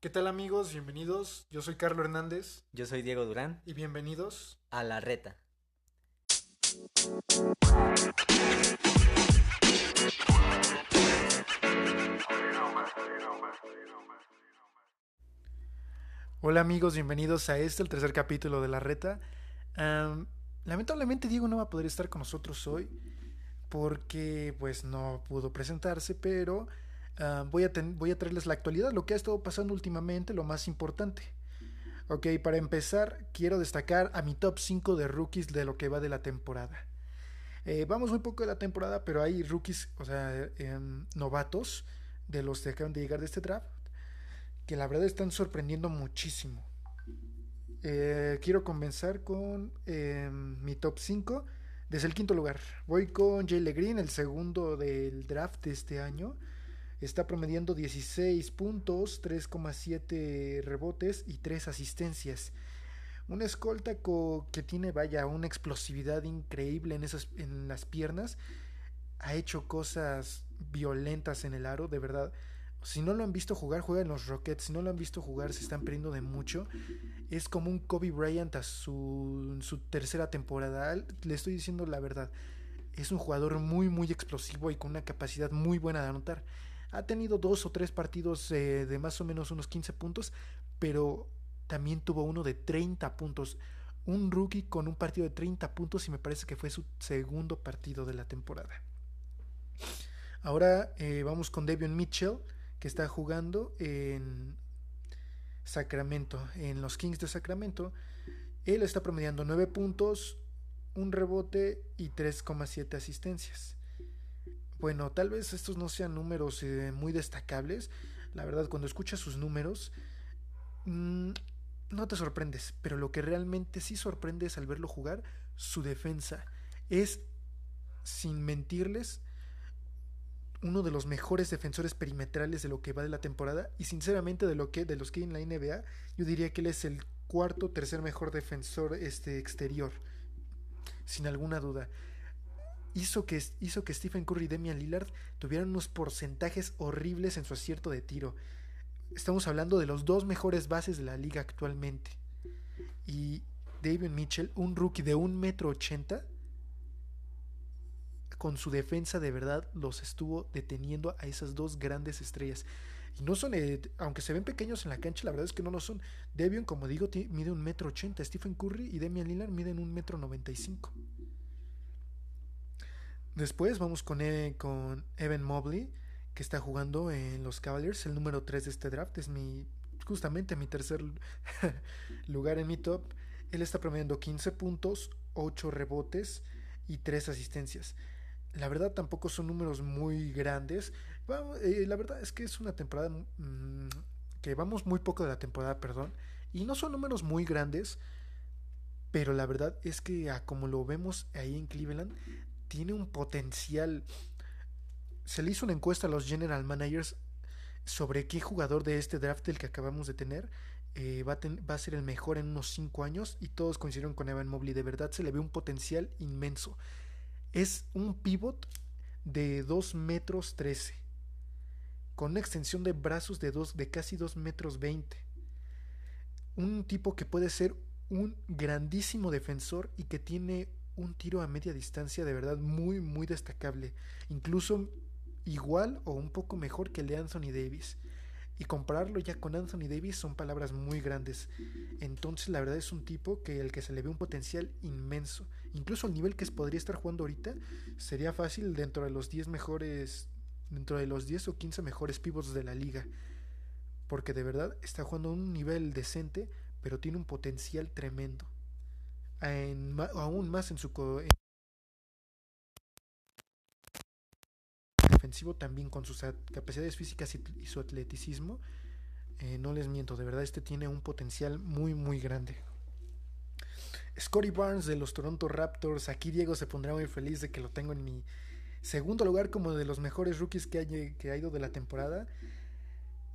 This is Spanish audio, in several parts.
¿Qué tal amigos? Bienvenidos. Yo soy Carlos Hernández Yo soy Diego Durán, y bienvenidos. a La Reta. Hola amigos, bienvenidos a este, el tercer capítulo de La Reta. Am, lamentablemente Diego no va a poder estar con nosotros hoy porque pues no pudo presentarse, pero ah, voy, a voy a traerles la actualidad, lo que ha estado pasando últimamente, lo más importante. Ok, para empezar, quiero destacar a mi top 5 de rookies de lo que va de la temporada. Eh, vamos muy poco de la temporada, pero hay rookies, o sea, em, novatos de los que acaban de llegar de este draft, que la verdad están sorprendiendo muchísimo. Eh, quiero comenzar con em, mi top 5 desde el quinto lugar. Voy con Jay Green, el segundo del draft de este año. Está promediando 16 puntos, 3,7 rebotes y 3 asistencias. Un escolta co- que tiene, vaya, una explosividad increíble en, esas, en las piernas. Ha hecho cosas violentas en el aro, de verdad. Si no lo han visto jugar, juega en los Rockets. Si no lo han visto jugar, se están perdiendo de mucho. Es como un Kobe Bryant a su, su tercera temporada. Le estoy diciendo la verdad. Es un jugador muy, muy explosivo y con una capacidad muy buena de anotar. Ha tenido dos o tres partidos eh, de más o menos unos 15 puntos, pero también tuvo uno de 30 puntos. Un rookie con un partido de 30 puntos y me parece que fue su segundo partido de la temporada. Ahora eh, vamos con Devion Mitchell, que está jugando en Sacramento, en los Kings de Sacramento. Él está promediando 9 puntos, un rebote y 3,7 asistencias. Bueno, tal vez estos no sean números eh, muy destacables. La verdad, cuando escuchas sus números, mm, no te sorprendes. Pero lo que realmente sí sorprende es al verlo jugar, su defensa. Es, sin mentirles, uno de los mejores defensores perimetrales de lo que va de la temporada. Y sinceramente, de lo que, de los que hay en la NBA, yo diría que él es el cuarto, tercer mejor defensor este, exterior. Sin alguna duda hizo que, hizo que Stephen Curry y Damian Lillard tuvieran unos porcentajes horribles en su acierto de tiro. Estamos hablando de los dos mejores bases de la liga actualmente. Y David Mitchell, un rookie de un metro ochenta, con su defensa de verdad los estuvo deteniendo a esas dos grandes estrellas. Y no son, eh, aunque se ven pequeños en la cancha, la verdad es que no lo son. Devion, como digo, mide un metro ochenta. Stephen Curry y Damian Lillard miden un metro noventa y cinco. Después vamos con, con Evan Mobley, que está jugando en los Cavaliers, el número 3 de este draft. Es mi justamente mi tercer lugar en mi top. Él está promediando 15 puntos, 8 rebotes y 3 asistencias. La verdad tampoco son números muy grandes. Eh, la verdad es que es una temporada mm, que vamos muy poco de la temporada, perdón. Y no son números muy grandes. Pero la verdad es que a como lo vemos ahí en Cleveland, tiene un potencial. Se le hizo una encuesta a los general managers sobre qué jugador de este draft del que acabamos de tener eh, va, a ser el mejor en unos 5 años y todos coincidieron con Evan Mobley. De verdad se le ve un potencial inmenso. Es un pivot de 2 metros 13 con una extensión de brazos de, dos, de casi 2 metros 20. Un tipo que puede ser un grandísimo defensor y que tiene un tiro a media distancia de verdad muy muy destacable. Incluso igual o un poco mejor que el de Anthony Davis. Y compararlo ya con Anthony Davis son palabras muy grandes. Entonces la verdad es un tipo que el que se le ve un potencial inmenso. Incluso al nivel que podría estar jugando ahorita sería fácil dentro de los 10 mejores dentro de los 10 o 15 mejores pivots de la liga. Porque de verdad está jugando a un nivel decente pero tiene un potencial tremendo en, aún más en su en defensivo también con sus capacidades físicas y, su atleticismo eh, no les miento de verdad este tiene un potencial muy muy grande. Scotty Barnes de los Toronto Raptors aquí Diego se pondrá muy feliz de que lo tengo en mi segundo lugar como de los mejores rookies que, hay, que ha ido de la temporada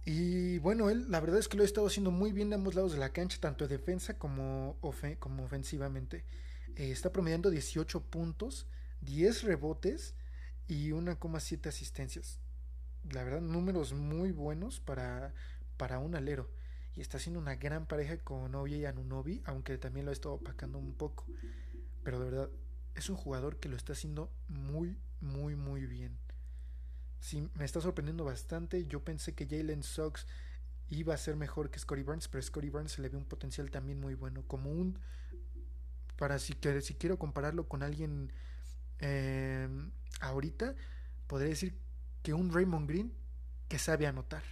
y bueno, él la verdad es que lo ha estado haciendo muy bien de ambos lados de la cancha, tanto de defensa como, ofe como ofensivamente. Eh, está promediando 18 puntos, 10 rebotes y 1,7 asistencias. La verdad, números muy buenos para, para un alero. Y está haciendo una gran pareja con Novia y Anunobi, aunque también lo ha estado opacando un poco. Pero de verdad, es un jugador que lo está haciendo muy, muy, muy bien. Me está sorprendiendo bastante. Yo pensé que Jalen Sox iba a ser mejor que Scotty Barnes, pero Scotty Barnes se le ve un potencial también muy bueno. Como un. Para si, si quiero compararlo con alguien eh, ahorita, podría decir que un Raymond Green que sabe anotar.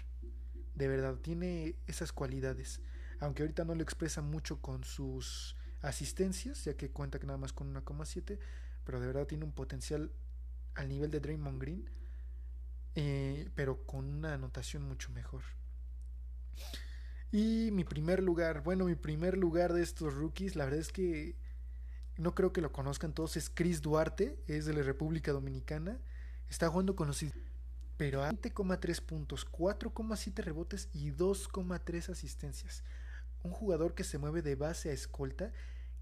De verdad, tiene esas cualidades. Aunque ahorita no lo expresa mucho con sus asistencias, ya que cuenta que nada más con 1,7, pero de verdad tiene un potencial al nivel de Draymond Green, eh, pero con una anotación mucho mejor. Y mi primer lugar, bueno, mi primer lugar de estos rookies, la verdad es que no creo que lo conozcan todos, es Chris Duarte, es de la República Dominicana, está jugando con los... Pero a 20,3 puntos, 4,7 rebotes y 2,3 asistencias. Un jugador que se mueve de base a escolta,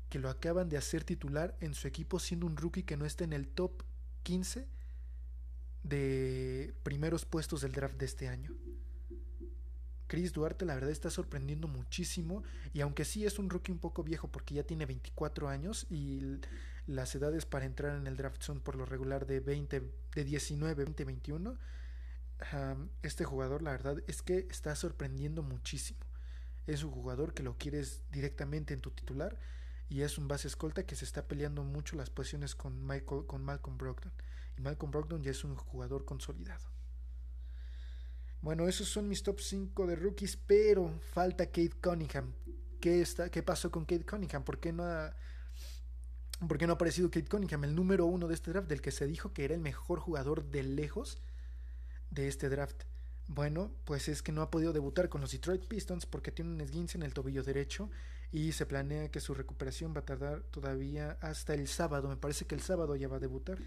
que lo acaban de hacer titular en su equipo siendo un rookie que no está en el top 15 de primeros puestos del draft de este año. Chris Duarte la verdad está sorprendiendo muchísimo y aunque sí es un rookie un poco viejo porque ya tiene 24 años y las edades para entrar en el draft son por lo regular de 20 de 19, 20, 21, este jugador la verdad es que está sorprendiendo muchísimo. Es un jugador que lo quieres directamente en tu titular y es un base escolta que se está peleando mucho las posiciones con, Michael, con Malcolm Brogdon. Y Malcolm Brogdon ya es un jugador consolidado. Bueno, esos son mis top 5 de rookies, pero falta Kate Cunningham. ¿Qué, está, qué pasó con Kate Cunningham? ¿Por qué no ha, por qué no ha aparecido Kate Cunningham, el número uno de este draft, del que se dijo que era el mejor jugador de lejos de este draft? Bueno, pues es que no ha podido debutar con los Detroit Pistons porque tiene un esguince en el tobillo derecho y se planea que su recuperación va a tardar todavía hasta el sábado. Me parece que el sábado ya va a debutar.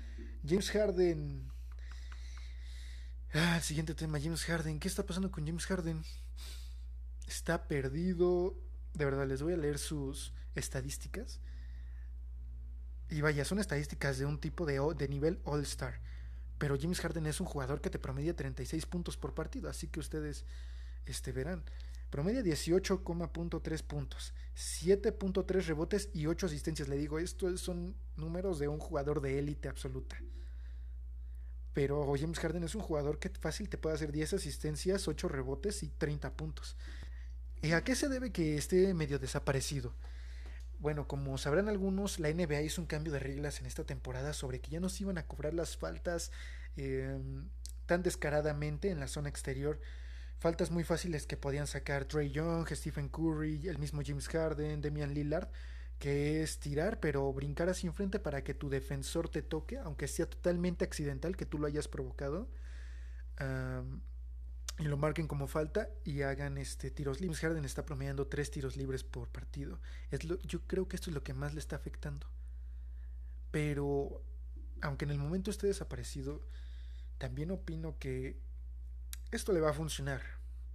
James Harden Ah, el siguiente tema, James Harden. ¿Qué está pasando con James Harden? Está perdido. De verdad, les voy a leer sus estadísticas. Y vaya, son estadísticas de un tipo de, de nivel All-Star. Pero James Harden es un jugador que te promedia 36 puntos por partido. Así que ustedes este, verán. Promedia 18,3 puntos, 7.3 rebotes y 8 asistencias. Le digo, estos son números de un jugador de élite absoluta. Pero James Harden es un jugador que fácil te puede hacer 10 asistencias, 8 rebotes y 30 puntos. ¿Y a qué se debe que esté medio desaparecido? Bueno, como sabrán algunos, la NBA hizo un cambio de reglas en esta temporada sobre que ya no se iban a cobrar las faltas em, tan descaradamente en la zona exterior. Faltas muy fáciles que podían sacar Trey Young, Stephen Curry, el mismo James Harden, Damian Lillard que es tirar, pero brincar así enfrente para que tu defensor te toque, aunque sea totalmente accidental, que tú lo hayas provocado, y lo marquen como falta y hagan este tiros libres. Harden está promediando tres tiros libres por partido. Yo creo que esto es lo que más le está afectando. Pero, aunque en el momento esté desaparecido, también opino que esto le va a funcionar.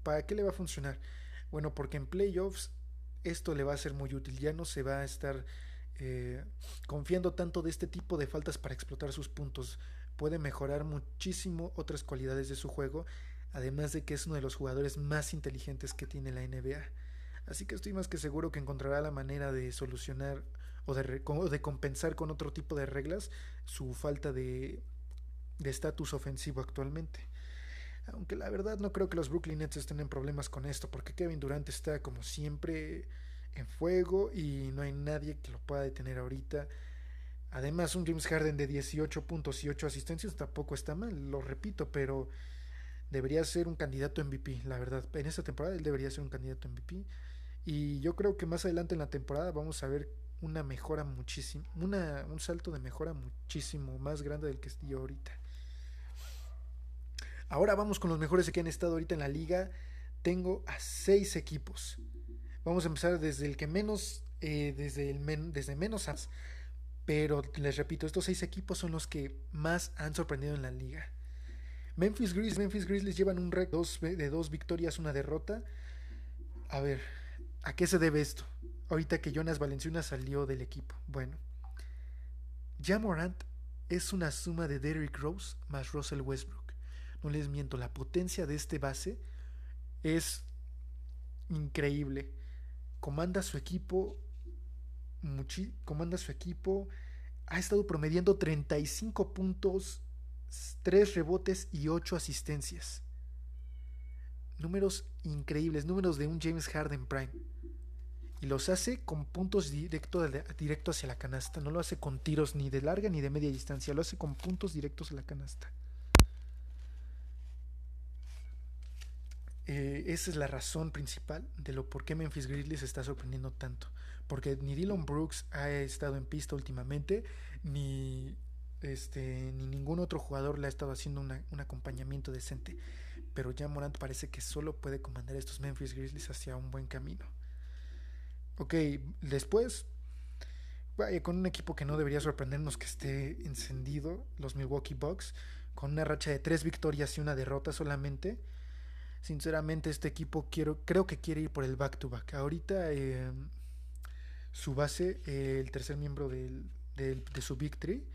¿Para qué le va a funcionar? Bueno, porque en playoffs esto le va a ser muy útil. Ya no se va a estar eh, confiando tanto de este tipo de faltas para explotar sus puntos. Puede mejorar muchísimo otras cualidades de su juego, además de que es uno de los jugadores más inteligentes que tiene la NBA. Así que estoy más que seguro que encontrará la manera de solucionar o de, de compensar con otro tipo de reglas su falta de estatus ofensivo actualmente. Aunque la verdad no creo que los Brooklyn Nets estén en problemas con esto, porque Kevin Durant está como siempre en fuego y no hay nadie que lo pueda detener ahorita. Además, un James Harden de 18 puntos y 8 asistencias tampoco está mal, lo repito, pero debería ser un candidato MVP, la verdad. En esta temporada él debería ser un candidato MVP. Y yo creo que más adelante en la temporada vamos a ver una mejora muchísimo, una, un salto de mejora muchísimo más grande del que estoy ahorita. Ahora vamos con los mejores que han estado ahorita en la liga. Tengo a seis equipos. Vamos a empezar desde el que menos, eh, desde, el desde menos Pero les repito, estos seis equipos son los que más han sorprendido en la liga. Memphis Grizzlies, Memphis Grizzlies llevan un récord de dos victorias, una derrota. A ver, ¿a qué se debe esto? Ahorita que Jonas Valenciuna salió del equipo. Bueno, Jamorant es una suma de Derrick Rose más Russell Westbrook no les miento, la potencia de este base es increíble. Comanda su equipo. comanda su equipo. Ha estado promediando 35 puntos, 3 rebotes y 8 asistencias. Números increíbles, números de un James Harden Prime. Y los hace con puntos directo, directo hacia la canasta. No lo hace con tiros ni de larga ni de media distancia. Lo hace con puntos directos a la canasta. Eh, esa es la razón principal de lo por qué Memphis Grizzlies está sorprendiendo tanto. Porque ni Dylan Brooks ha estado en pista últimamente, ni, este, ni ningún otro jugador le ha estado haciendo un acompañamiento decente. Pero ya Morant parece que solo puede comandar estos Memphis Grizzlies hacia un buen camino. Ok, después, con un equipo que no debería sorprendernos que esté encendido, los Milwaukee Bucks, con una racha de tres victorias y una derrota solamente Sinceramente, este equipo quiero, creo que quiere ir por el back-to-back. Ahorita eh, su base, eh, el tercer miembro del, de su Victory,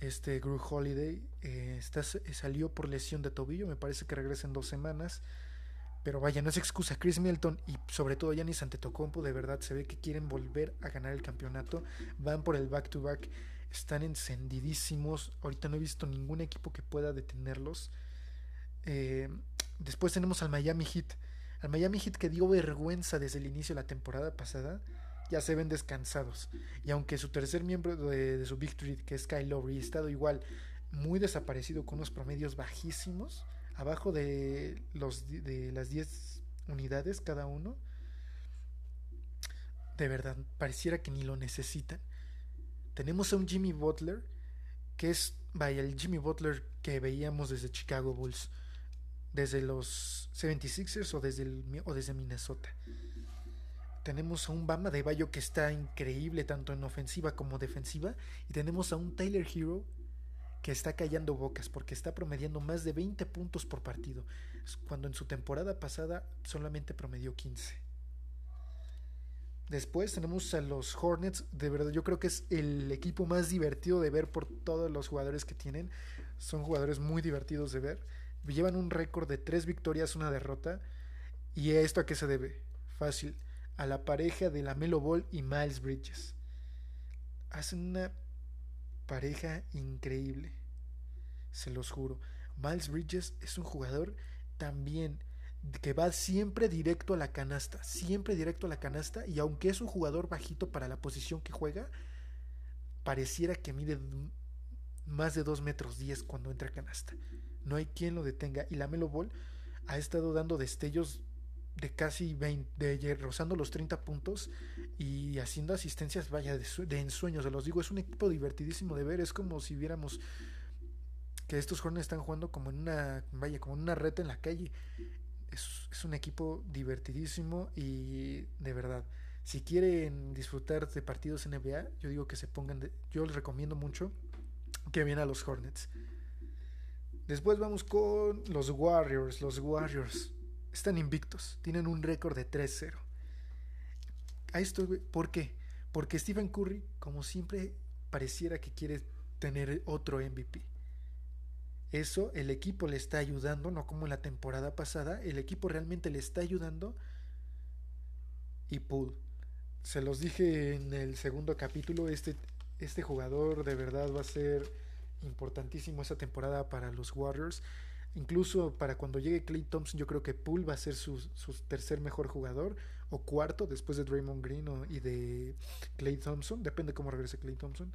este Drew Holiday, eh, está, salió por lesión de tobillo. Me parece que regresa en dos semanas. Pero vaya, no es excusa. Chris Milton y sobre todo Giannis Antetokounmpo de verdad se ve que quieren volver a ganar el campeonato. Van por el back-to-back. Están encendidísimos. Ahorita no he visto ningún equipo que pueda detenerlos. Eh, Después tenemos al Miami Heat. Al Miami Heat que dio vergüenza desde el inicio de la temporada pasada. Ya se ven descansados. Y aunque su tercer miembro de, su Victory, que es Kyle Lowry, ha estado igual muy desaparecido con unos promedios bajísimos, abajo de, los, de las 10 unidades cada uno, de verdad, pareciera que ni lo necesitan. Tenemos a un Jimmy Butler, que es, vaya, el Jimmy Butler que veíamos desde Chicago Bulls desde los 76ers o desde, o desde Minnesota. Tenemos a un Bama de Bayo que está increíble tanto en ofensiva como defensiva. Y tenemos a un Tyler Hero que está callando bocas porque está promediando más de 20 puntos por partido. Cuando en su temporada pasada solamente promedió 15. Después tenemos a los Hornets. De verdad, yo creo que es el equipo más divertido de ver por todos los jugadores que tienen. Son jugadores muy divertidos de ver llevan un récord de tres victorias, una derrota. ¿Y esto a qué se debe? Fácil, a la pareja de la Melo Ball y Miles Bridges. Hacen una pareja increíble, se los juro. Miles Bridges es un jugador también que va siempre directo a la canasta, siempre directo a la canasta y aunque es un jugador bajito para la posición que juega, pareciera que mide más de 2 metros 10 cuando entra a canasta no hay quien lo detenga. Y la Melo Ball ha estado dando destellos de casi 20, de, rozando los 30 puntos y haciendo asistencias, vaya, de, ensueños. Se los digo, es un equipo divertidísimo de ver. Es como si viéramos que estos jóvenes están jugando como en una, vaya, como en una reta en la calle. Es, un equipo divertidísimo y de verdad. Si quieren disfrutar de partidos NBA, yo digo que se pongan, de, yo les recomiendo mucho que vean a los Hornets. Después vamos con los Warriors. Los Warriors están invictos. Tienen un récord de 3-0. A esto, ¿por qué? Porque Stephen Curry, como siempre, pareciera que quiere tener otro MVP. Eso el equipo le está ayudando, no como en la temporada pasada. El equipo realmente le está ayudando. Y Poole. Se los dije en el segundo capítulo. Este, este jugador de verdad va a ser importantísimo esa temporada para los Warriors. Incluso para cuando llegue Clay Thompson, yo creo que Poole va a ser su, tercer mejor jugador o cuarto después de Draymond Green y de Clay Thompson. Depende cómo regrese Clay Thompson.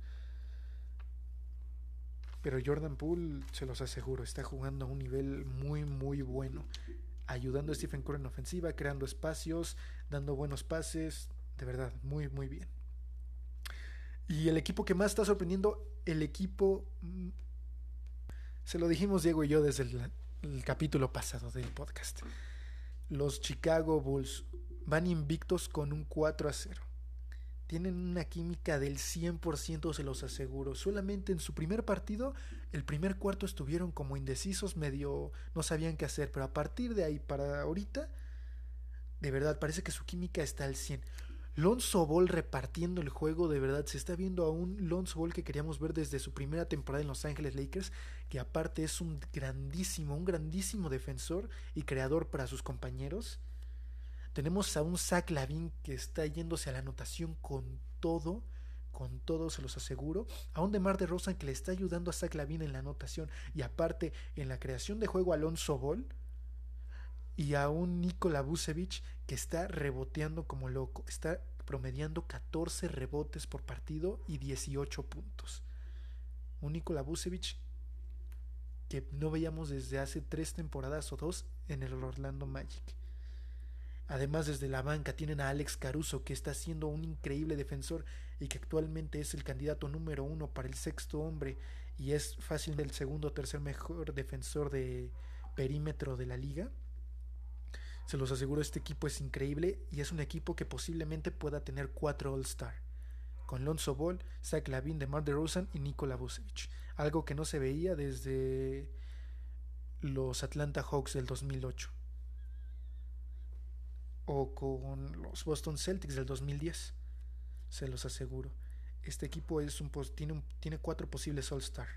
Pero Jordan Poole, se los aseguro, está jugando a un nivel muy, muy bueno. Ayudando a Stephen Curry en ofensiva, creando espacios, dando buenos pases. De verdad, muy, muy bien. Y el equipo que más está sorprendiendo, el equipo... Mm, se lo dijimos Diego y yo desde el, capítulo pasado del podcast. Los Chicago Bulls van invictos con un 4 a 0. Tienen una química del 100%, se los aseguro. Solamente en su primer partido, el primer cuarto estuvieron como indecisos, medio no sabían qué hacer, pero a partir de ahí para ahorita, de verdad, parece que su química está al 100. Lonzo Ball repartiendo el juego, de verdad, se está viendo a un Lonzo Ball que queríamos ver desde su primera temporada en Los Ángeles Lakers, que aparte es un grandísimo, un grandísimo defensor y creador para sus compañeros. Tenemos a un Zach Lavin que está yéndose a la anotación con todo, con todo se los aseguro. A un Demar de Rosan que le está ayudando a Zach Lavin en la anotación y aparte en la creación de juego Alonso Ball. Y a un Nikola Vucevic que está reboteando como loco. Está promediando 14 rebotes por partido y 18 puntos. Un Nikola Vucevic que no veíamos desde hace tres temporadas o dos en el Orlando Magic. Además, desde la banca tienen a Alex Caruso, que está siendo un increíble defensor y que actualmente es el candidato número uno para el sexto hombre y es fácil el segundo o tercer mejor defensor de perímetro de la liga. Se los aseguro, este equipo es increíble y es un equipo que posiblemente pueda tener cuatro All-Star. Con Lonzo Ball, Zach Lavin, DeMar DeRozan y Nikola Vucevic. Algo que no se veía desde los Atlanta Hawks del 2008. O con los Boston Celtics del 2010. Se los aseguro. Este equipo es un, tiene, tiene cuatro posibles All-Star.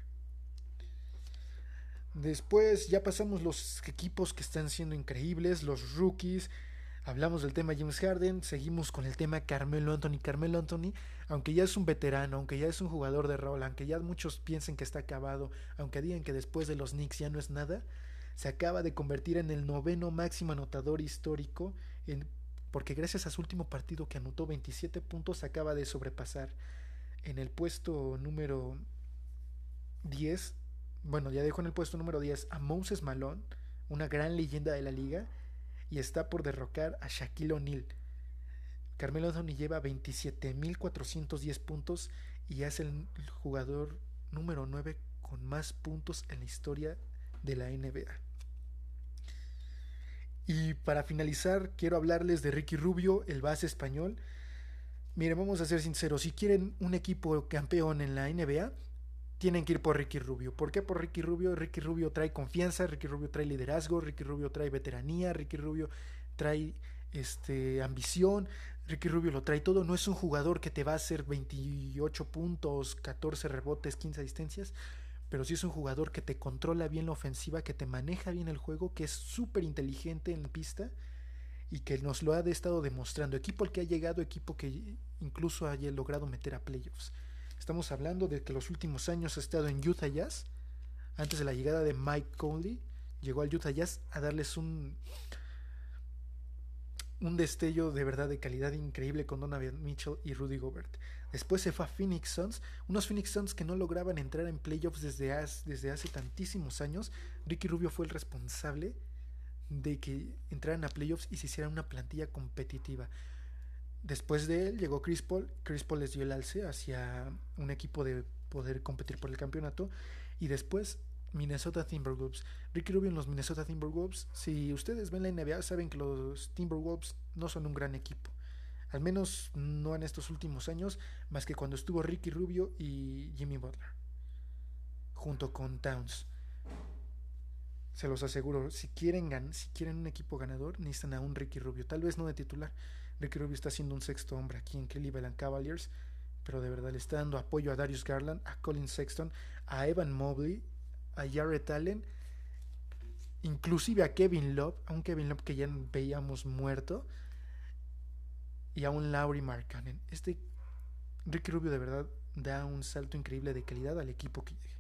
Después ya pasamos los equipos que están siendo increíbles, los rookies. Hablamos del tema James Harden, seguimos con el tema Carmelo Anthony. Carmelo Anthony, aunque ya es un veterano, aunque ya es un jugador de rol, aunque ya muchos piensen que está acabado, aunque digan que después de los Knicks ya no es nada, se acaba de convertir en el noveno máximo anotador histórico, porque gracias a su último partido que anotó 27 puntos, acaba de sobrepasar en el puesto número 10 bueno, ya dejó en el puesto número 10 a Moses Malone, una gran leyenda de la liga, y está por derrocar a Shaquille O'Neal. Carmelo Anthony lleva 27.410 puntos y es el jugador número 9 con más puntos en la historia de la NBA. Y para finalizar, quiero hablarles de Ricky Rubio, el base español. Miren, vamos a ser sinceros, si quieren un equipo campeón en la NBA, tienen que ir por Ricky Rubio. ¿Por qué por Ricky Rubio? Ricky Rubio trae confianza, Ricky Rubio trae liderazgo, Ricky Rubio trae veteranía, Ricky Rubio trae este, ambición, Ricky Rubio lo trae todo. No es un jugador que te va a hacer 28 puntos, 14 rebotes, 15 asistencias, pero sí es un jugador que te controla bien la ofensiva, que te maneja bien el juego, que es súper inteligente en pista y que nos lo ha estado demostrando. Equipo al que ha llegado, equipo que incluso haya logrado meter a playoffs. Estamos hablando de que los últimos años ha estado en Utah Jazz. Antes de la llegada de Mike Conley, llegó al Utah Jazz a darles un, un destello de verdad de calidad increíble con Donovan Mitchell y Rudy Gobert. Después se fue a Phoenix Suns, unos Phoenix Suns que no lograban entrar en playoffs desde, desde hace tantísimos años. Ricky Rubio fue el responsable de que entraran a playoffs y se hiciera una plantilla competitiva. Después de él llegó Chris Paul. Chris Paul les dio el alce hacia un equipo de poder competir por el campeonato. Y después Minnesota Timberwolves. Ricky Rubio en los Minnesota Timberwolves. Si ustedes ven la NBA, saben que los Timberwolves no son un gran equipo. Al menos no en estos últimos años, más que cuando estuvo Ricky Rubio y Jimmy Butler. Junto con Towns. Se los aseguro, si quieren, si quieren un equipo ganador, necesitan a un Ricky Rubio. Tal vez no de titular, Ricky Rubio está siendo un sexto hombre aquí en Cleveland Cavaliers, pero de verdad le está dando apoyo a Darius Garland, a Colin Sexton, a Evan Mobley, a Jarrett Allen, inclusive a Kevin Love, a un Kevin Love que ya veíamos muerto, y a un Laurie Markkanen. Este Ricky Rubio de verdad da un salto increíble de calidad al equipo que llegue.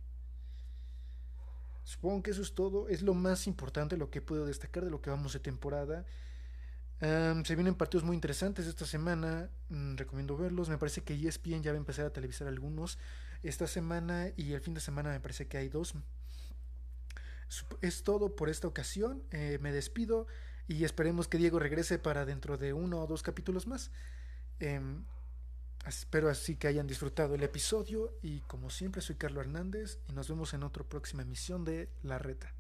Supongo que eso es todo, es lo más importante, lo que puedo destacar de lo que vamos de temporada se vienen partidos muy interesantes esta semana. Mm, recomiendo verlos. Me parece que ESPN ya va a empezar a televisar algunos esta semana y el fin de semana me parece que hay dos. Es todo por esta ocasión. Eh, me despido y esperemos que Diego regrese para dentro de uno o dos capítulos más. Em, espero así que hayan disfrutado el episodio y como siempre soy Carlos Hernández y nos vemos en otra próxima emisión de La Reta.